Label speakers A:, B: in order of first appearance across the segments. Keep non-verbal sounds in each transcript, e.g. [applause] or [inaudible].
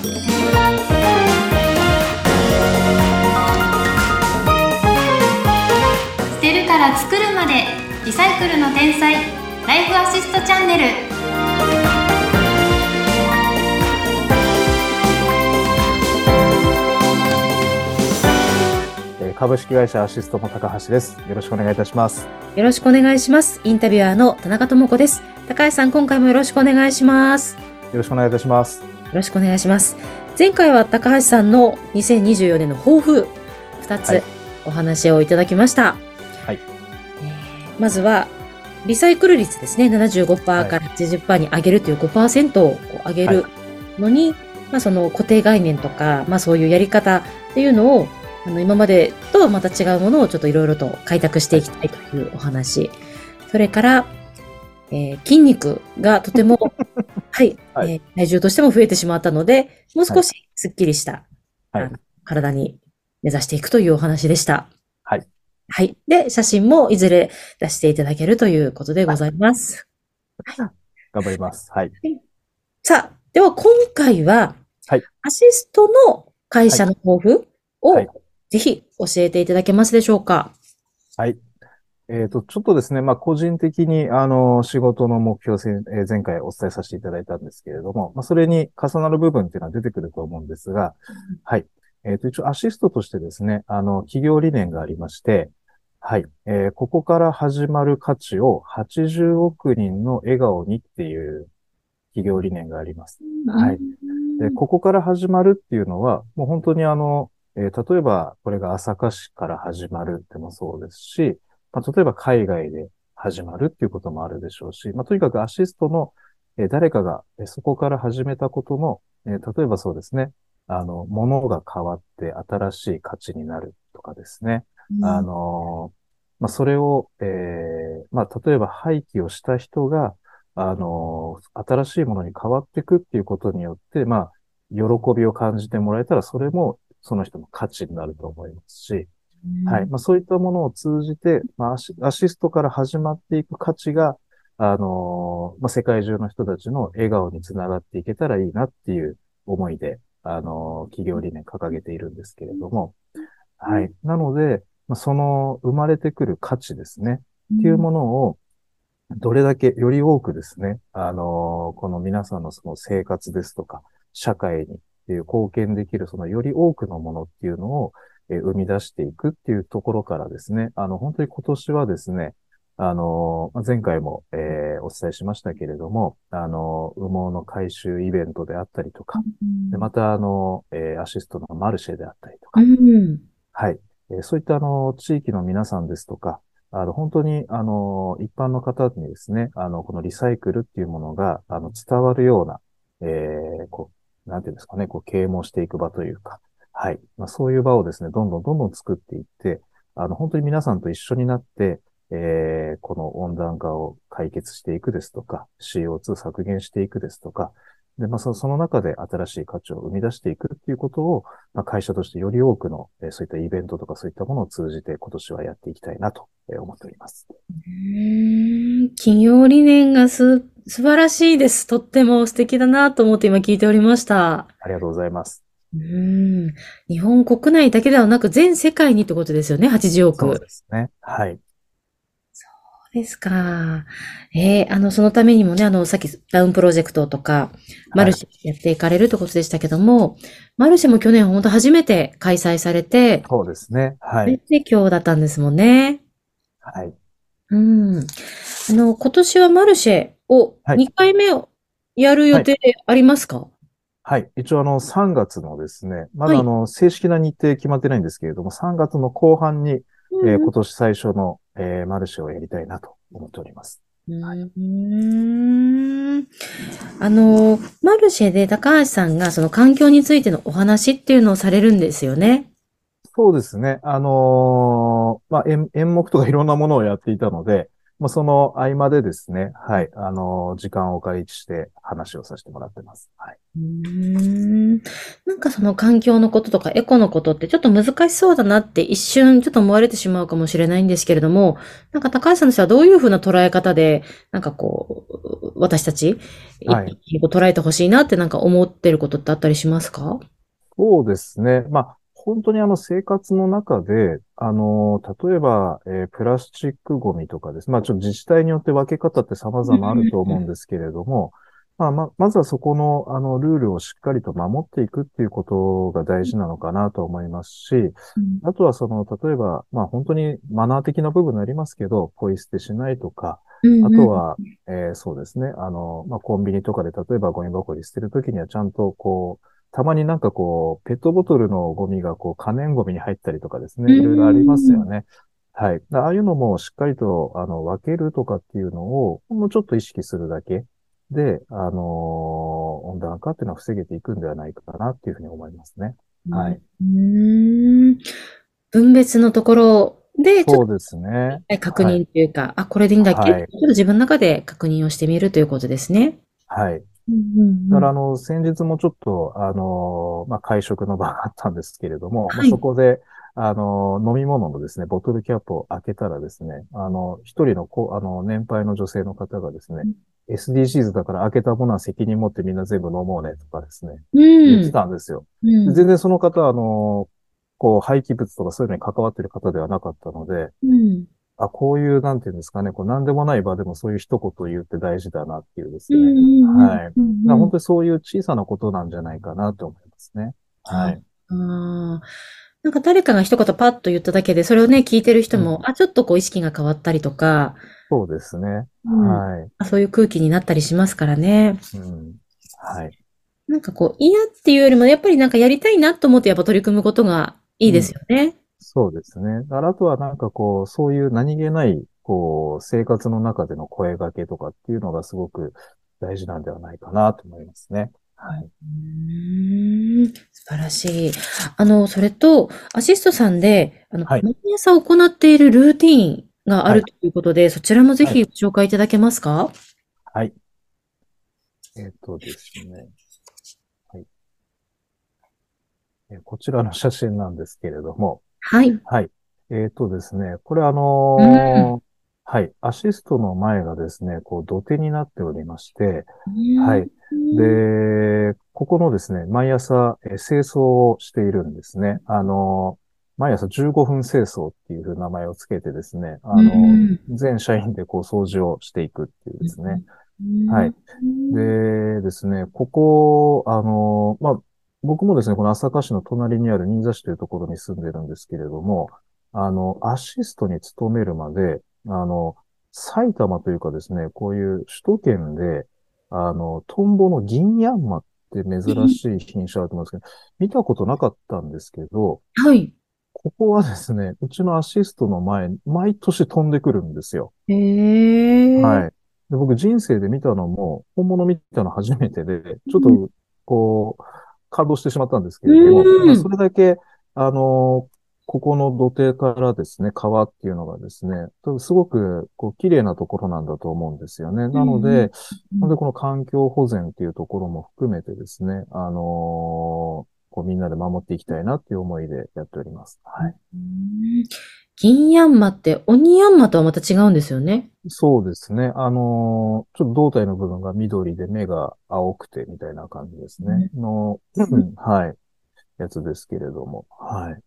A: 捨てるから作るまでリサイクルの天才ライフアシストチャンネル
B: えー株式会社アシストの高橋です。よろしくお願いいたします。
C: よろしくお願いします。インタビュアーの田中智子です。高橋さん、今回もよろしくお願いします。よ
B: よろしくお願いいたします。
C: ろしくお願いします。前回は高橋さんの2024年の抱負、2つ
B: はい
C: お話をいただきました。
B: はい
C: えーまずは、リサイクル率ですね、75%から80%に上げるという5%を上げるのに、まあその固定概念とか、まあそういうやり方っていうのを、あの今までとはまた違うものをちょっといろいろと開拓していきたいというお話。それから、えー筋肉がとても、はい、
B: はい
C: えー体重としても増えてしまったので、もう少しスッキリした、
B: はい
C: 体に目指していくというお話でした。
B: はい。
C: はい。で、写真もいずれ出していただけるということでございます。
B: 頑張ります。はい。
C: さあ、では今回は、
B: はい
C: アシストの会社の抱負を、
B: はい
C: ぜひ教えていただけますでしょうか？
B: はい。えっ、と、ちょっとですね、まあ、個人的に、あの、仕事の目標せん、えー前回お伝えさせていただいたんですけれども、まあ、それに重なる部分っていうのは出てくると思うんですが、はい。えっ、と、一応アシストとしてですね、あの、企業理念がありまして、はい。えーここから始まる価値を80億人の笑顔にっていう企業理念があります。はい。で、ここから始まるっていうのは、もう本当にあの、えー例えばこれが朝霞市から始まるってもそうですし、まあ、例えば海外で始まるっていうこともあるでしょうし、まあ、とにかくアシストの、えー誰かが、えーそこから始めたことの、えー例えばそうですね、あの、物が変わって新しい価値になるとかですね。あの、まあ、それを、えーまあ、例えば廃棄をした人が、あの、新しいものに変わっていくっていうことによって、まあ、喜びを感じてもらえたら、それもその人の価値になると思いますし、はい。まあ、そういったものを通じて、まあアシ、アシストから始まっていく価値が、あのまあ、世界中の人たちの笑顔につながっていけたらいいなっていう思いで、あの企業理念掲げているんですけれども、はい。なので、まあ、その生まれてくる価値ですね。っていうものを、どれだけより多くですね、あのこの皆さんのその生活ですとか、社会にっていう貢献できる、そのより多くのものっていうのを、えー生み出していくっていうところからですね、あの、本当に今年はですね、あのまあ前回も、えーお伝えしましたけれども、あの羽毛の回収イベントであったりとか、でまた、あの、えーアシストのマルシェであったりとか
C: う、ん。
B: はい。えーそういった、あの、地域の皆さんですとか、あの、本当に、あの、一般の方にですね、あの、このリサイクルっていうものが、あの、伝わるような、えーこう、なんていうんですかね、こう、啓蒙していく場というか、はい。まあ、そういう場をですね、どんどんどんどん作っていって、あの、本当に皆さんと一緒になって、えーこの温暖化を解決していくですとか、CO2 削減していくですとか、で、まあ、そその中で新しい価値を生み出していくっていうことを、まあ、会社としてより多くの、えーそういったイベントとかそういったものを通じて今年はやっていきたいなとえー思っております。
C: うん企業理念がす、素晴らしいです。とっても素敵だなと思って今聞いておりました。
B: ありがとうございます。
C: うん。日本国内だけではなく全世界にってことですよね、80億。
B: そうですね。はい。
C: そうですか。えーあの、そのためにもね、あの、さっきダウンプロジェクトとか、マルシェやっていかれるってことでしたけども、マルシェも去年本当初めて開催されて、
B: そうですね。はい。
C: で今日だったんですもんね。
B: はい。
C: うん。あの、今年はマルシェを
B: はい
C: 2回目をやる予定ありますか？
B: はい。一応あの、3月のですね、まだ
C: はい
B: あの、正式な日程決まってないんですけれども、3月の後半に、えー今年最初の、えーマルシェをやりたいなと思っております。
C: うんあの、マルシェで高橋さんがその環境についてのお話っていうのをされるんですよね。
B: そうですね。あのーまあ、演、演目とかいろんなものをやっていたので、まあ、その合間でですね、はい、あのー時間をお借りして話をさせてもらってます。はい。
C: うーんなんかその環境のこととかエコのことってちょっと難しそうだなって一瞬ちょっと思われてしまうかもしれないんですけれども、なんか高橋さんとしてはどういうふうな捉え方で、なんかこう、私たち、
B: はい
C: 一捉えてほしいなってなんか思ってることってあったりしますか？
B: そうですね。まあ、本当にあの生活の中で、あの、例えば、えープラスチックゴミとかです。まあ、ちょっと自治体によって分け方って様々あると思うんですけれども、まあ、ま、まずはそこの、あの、ルールをしっかりと守っていくっていうことが大事なのかなと思いますし、あとはその、例えば、まあ、本当にマナー的な部分になりますけど、ポイ捨てしないとか、あと、は、えーそうですね。あの、まあ、コンビニとかで例えばゴミ箱に捨てるときにはちゃんとこう、たまになんかこう、ペットボトルのゴミがこう、可燃ゴミに入ったりとかですね。
C: うん
B: いろいろありますよね。はい。ああいうのもしっかりと、あの、分けるとかっていうのを、ほんのちょっと意識するだけで、あの温暖化っていうのは防げていくんではないかなっていうふうに思いますね。はい。
C: うーん。分別のところで、
B: そうですね。
C: と確認というか、あ、これでいいんだっけ、
B: はい
C: ちょっと自分の中で確認をしてみるということですね。
B: はい。
C: うん
B: だから、あの、先日もちょっと、あの、まあ、会食の場があったんですけれども、まあ
C: はい
B: そこで、あの、飲み物のですね、ボトルキャップを開けたらですね、あの、一人のこ、あの、年配の女性の方がですね、SDGs だから開けたものは責任持ってみんな全部飲もうねとかですね、
C: うん。
B: 言ってたんですよ。
C: うん。
B: で全然その方、あの、こう、廃棄物とかそういうのに関わってる方ではなかったので、
C: うん
B: あ、こういう、なんていうんですかね、こう、なんでもない場でもそういう一言言って大事だなっていうです
C: う
B: ね。
C: んうん
B: はい本当にそういう小さなことなんじゃないかなと思いますね。はい。
C: あーなんか誰かが一言パッと言っただけで、それをね、聞いてる人も、あ、ちょっとこう意識が変わったりとか、
B: そうですね。
C: うん
B: はい。
C: あそういう空気になったりしますからね。
B: うん。はい。
C: なんかこう、嫌っていうよりも、やっぱりなんかやりたいなと思ってやっぱ取り組むことがいいですよね。
B: そうですね。あとはなんかこう、そういう何気ない、こう、生活の中での声掛けとかっていうのがすごく大事なんではないかなと思いますね。はい。
C: うーん素晴らしい。あの、それと、アシストさんで、あの、
B: はい
C: 毎朝行っているルーティーンがある
B: は
C: ということで、そちらもぜひご紹介いただけますか？
B: はい。えっ、とですね。はい。えーこちらの写真なんですけれども、
C: はい。
B: はい。えっ、とですね、これあのー
C: う
B: はい。アシストの前がですね、こう土手になっておりまして、はい。
C: うん。
B: で、ここのですね、毎朝、えー清掃をしているんですね。あの、毎朝15分清掃っていう名前をつけてですね、あの、
C: うん
B: 全社員でこう掃除をしていくっていうですね。
C: うん
B: はい。でですね、ここ、あの、まあ、僕もですね、この朝霞市の隣にある新座市というところに住んでるんですけれども、あの、アシストに勤めるまで、あの、埼玉というかですね、こういう首都圏で、あの、トンボの銀ヤンマって珍しい品種あると思うんですけど、見たことなかったんですけど、
C: はい。
B: ここはですね、うちのアシストの前、毎年飛んでくるんですよ。
C: へえ。
B: はい。で僕人生で見たのも、本物見たの初めてで、ちょっと、こう、感動してしまったんですけれども、それだけ、あの、ここの土手からですね、川っていうのがですね、すごく、こう、綺麗なところなんだと思うんですよね。なので、
C: うん
B: なのでこの環境保全っていうところも含めてですね、あのこうみんなで守っていきたいなっていう思いでやっております。はい。
C: うん銀ヤンマって、鬼ヤンマとはまた違うんですよね。
B: そうですね。あのーちょっと胴体の部分が緑で目が青くてみたいな感じですね。の、うん [clears throat] はい。やつですけれども。はい。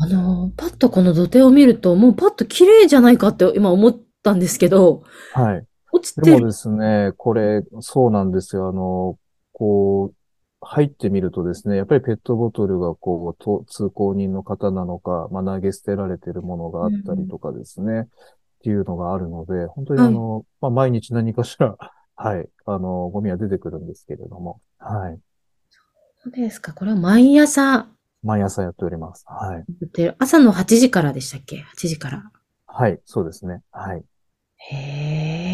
C: あの、パッとこの土手を見ると、もうパッと綺麗じゃないかって今思ったんですけど、
B: はい。
C: 落ちてる。
B: でもですね、これ、そうなんですよ。あの、こう、入ってみるとですね、やっぱりペットボトルがこう、と通行人の方なのか、まあ、投げ捨てられてるものがあったりとかですね、っていうのがあるので、本当にあの、まあ、毎日何かしら、[laughs] はい、あの、ゴミは出てくるんですけれども、はい。
C: そうですか。これは毎朝
B: 毎朝やっております。はい。
C: 朝の8時からでしたっけ ?8 時から。
B: はい、そうですね。はい。
C: へえ。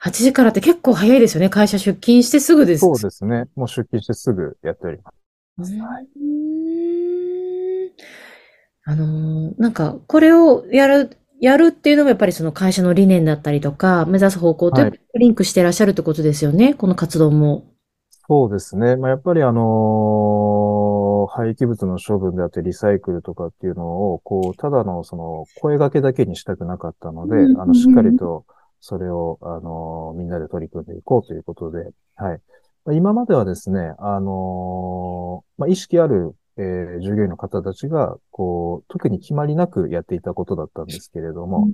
C: 8時からって結構早いですよね。会社出勤してすぐです。
B: そうですね。もう出勤してすぐやっております。
C: う
B: はい。
C: あのーなんか、これをやる、やるっていうのもやっぱりその会社の理念だったりとか、目指す方向と
B: はい
C: リンクしてらっしゃるってことですよね。この活動も。
B: そうですね。まあ、やっぱりあの廃棄物の処分であってリサイクルとかっていうのを、こう、ただのその声掛けだけにしたくなかったので、
C: うん
B: あの、しっかりとそれを、あのみんなで取り組んでいこうということで、はい。まあ今まではですね、あのまあ、意識ある、えー従業員の方たちが、こう、特に決まりなくやっていたことだったんですけれども、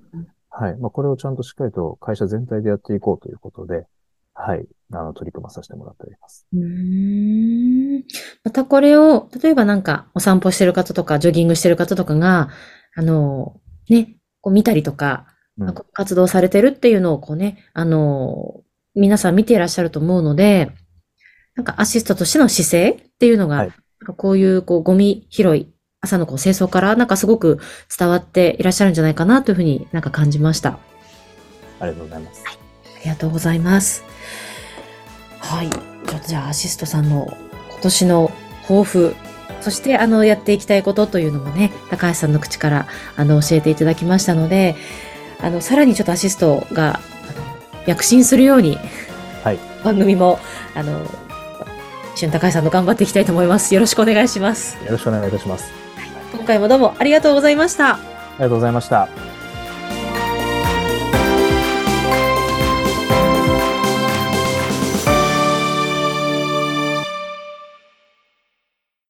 B: はい。まあ、これをちゃんとしっかりと会社全体でやっていこうということで、はい。あの、取り組まさせてもらっております。
C: うーん。またこれを、例えばなんかお散歩してる方とか、ジョギングしてる方とかが、あの、ね、こう見たりとか、
B: うん
C: 活動されてるっていうのをこうね、あの、皆さん見ていらっしゃると思うので、なんかアシストとしての姿勢っていうのが、
B: はい
C: なんかこういうこうゴミ拾い、朝のこう清掃からなんかすごく伝わっていらっしゃるんじゃないかなというふうになんか感じました。
B: ありがとうございます。
C: ありがとうございます。はい。ちょっとじゃあアシストさんの今年の抱負、そしてあのやっていきたいことというのもね、高橋さんの口からあの教えていただきましたので、あのさらにちょっとアシストが躍進するように、
B: はい
C: 番組もあの一緒に高橋さんと頑張っていきたいと思います。よろしくお願いします。
B: よろしくお願いいたします。
C: 今回もどうもありがとうございました。
B: ありがとうございました。